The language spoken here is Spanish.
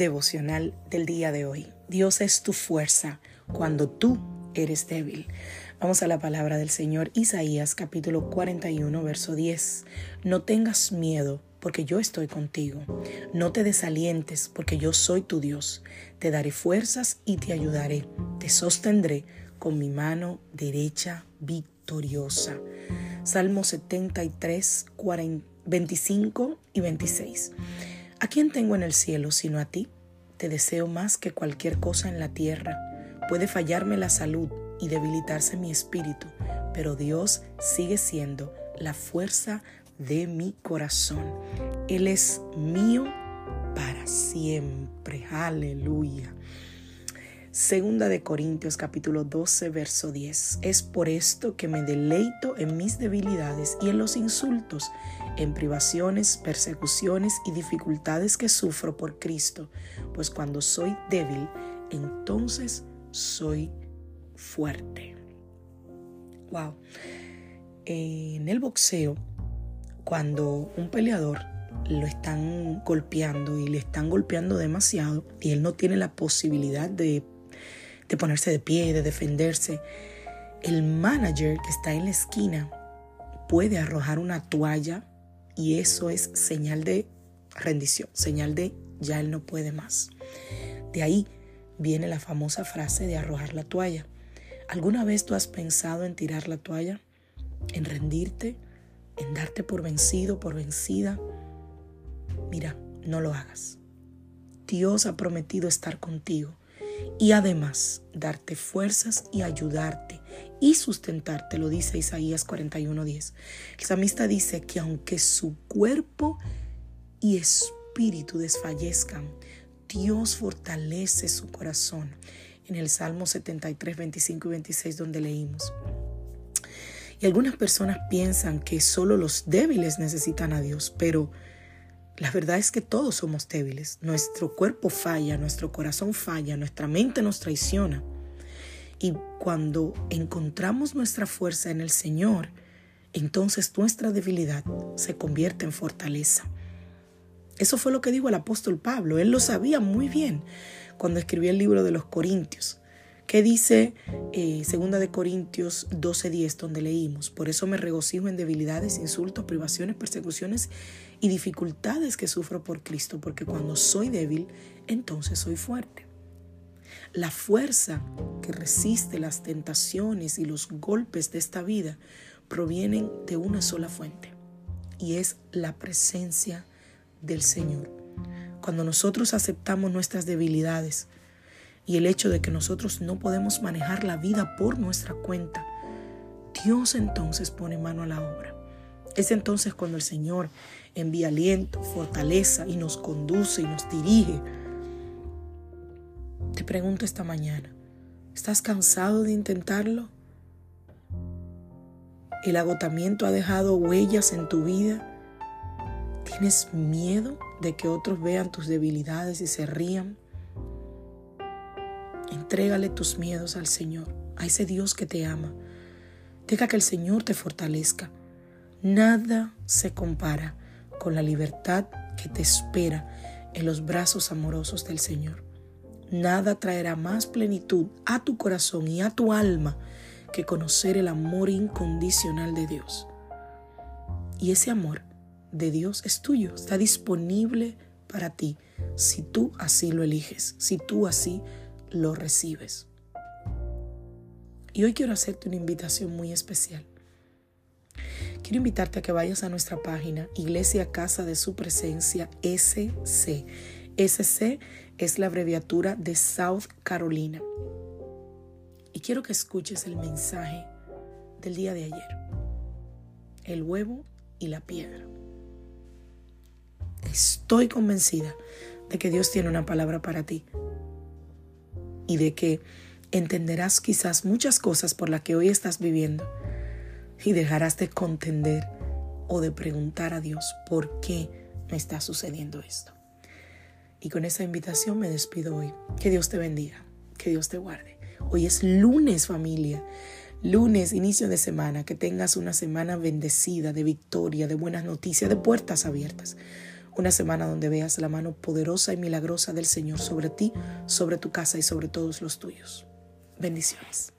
Devocional del día de hoy. Dios es tu fuerza cuando tú eres débil. Vamos a la palabra del Señor Isaías capítulo 41 verso 10. No tengas miedo porque yo estoy contigo. No te desalientes porque yo soy tu Dios. Te daré fuerzas y te ayudaré. Te sostendré con mi mano derecha victoriosa. Salmo 73, 25 y 26. ¿A quién tengo en el cielo sino a ti? Te deseo más que cualquier cosa en la tierra. Puede fallarme la salud y debilitarse mi espíritu, pero Dios sigue siendo la fuerza de mi corazón. Él es mío para siempre. Aleluya. Segunda de Corintios capítulo 12 verso 10. Es por esto que me deleito en mis debilidades y en los insultos, en privaciones, persecuciones y dificultades que sufro por Cristo, pues cuando soy débil, entonces soy fuerte. Wow. En el boxeo, cuando un peleador lo están golpeando y le están golpeando demasiado y él no tiene la posibilidad de de ponerse de pie, de defenderse. El manager que está en la esquina puede arrojar una toalla y eso es señal de rendición, señal de ya él no puede más. De ahí viene la famosa frase de arrojar la toalla. ¿Alguna vez tú has pensado en tirar la toalla? ¿En rendirte? ¿En darte por vencido, por vencida? Mira, no lo hagas. Dios ha prometido estar contigo y además darte fuerzas y ayudarte y sustentarte, lo dice Isaías 41:10. El samista dice que aunque su cuerpo y espíritu desfallezcan, Dios fortalece su corazón. En el Salmo 73, 25 y 26 donde leímos. Y algunas personas piensan que solo los débiles necesitan a Dios, pero la verdad es que todos somos débiles. Nuestro cuerpo falla, nuestro corazón falla, nuestra mente nos traiciona. Y cuando encontramos nuestra fuerza en el Señor, entonces nuestra debilidad se convierte en fortaleza. Eso fue lo que dijo el apóstol Pablo. Él lo sabía muy bien cuando escribió el libro de los Corintios. ¿Qué dice eh, Segunda de Corintios 12:10, donde leímos? Por eso me regocijo en debilidades, insultos, privaciones, persecuciones y dificultades que sufro por Cristo, porque cuando soy débil, entonces soy fuerte. La fuerza que resiste las tentaciones y los golpes de esta vida provienen de una sola fuente, y es la presencia del Señor. Cuando nosotros aceptamos nuestras debilidades, y el hecho de que nosotros no podemos manejar la vida por nuestra cuenta, Dios entonces pone mano a la obra. Es entonces cuando el Señor envía aliento, fortaleza y nos conduce y nos dirige. Pregunto esta mañana, ¿estás cansado de intentarlo? ¿El agotamiento ha dejado huellas en tu vida? ¿Tienes miedo de que otros vean tus debilidades y se rían? Entrégale tus miedos al Señor, a ese Dios que te ama. Deja que el Señor te fortalezca. Nada se compara con la libertad que te espera en los brazos amorosos del Señor. Nada traerá más plenitud a tu corazón y a tu alma que conocer el amor incondicional de Dios. Y ese amor de Dios es tuyo, está disponible para ti si tú así lo eliges, si tú así lo recibes. Y hoy quiero hacerte una invitación muy especial. Quiero invitarte a que vayas a nuestra página Iglesia Casa de Su Presencia SC SC es la abreviatura de South Carolina. Y quiero que escuches el mensaje del día de ayer. El huevo y la piedra. Estoy convencida de que Dios tiene una palabra para ti y de que entenderás quizás muchas cosas por las que hoy estás viviendo y dejarás de contender o de preguntar a Dios por qué me está sucediendo esto. Y con esa invitación me despido hoy. Que Dios te bendiga, que Dios te guarde. Hoy es lunes familia, lunes, inicio de semana, que tengas una semana bendecida, de victoria, de buenas noticias, de puertas abiertas. Una semana donde veas la mano poderosa y milagrosa del Señor sobre ti, sobre tu casa y sobre todos los tuyos. Bendiciones.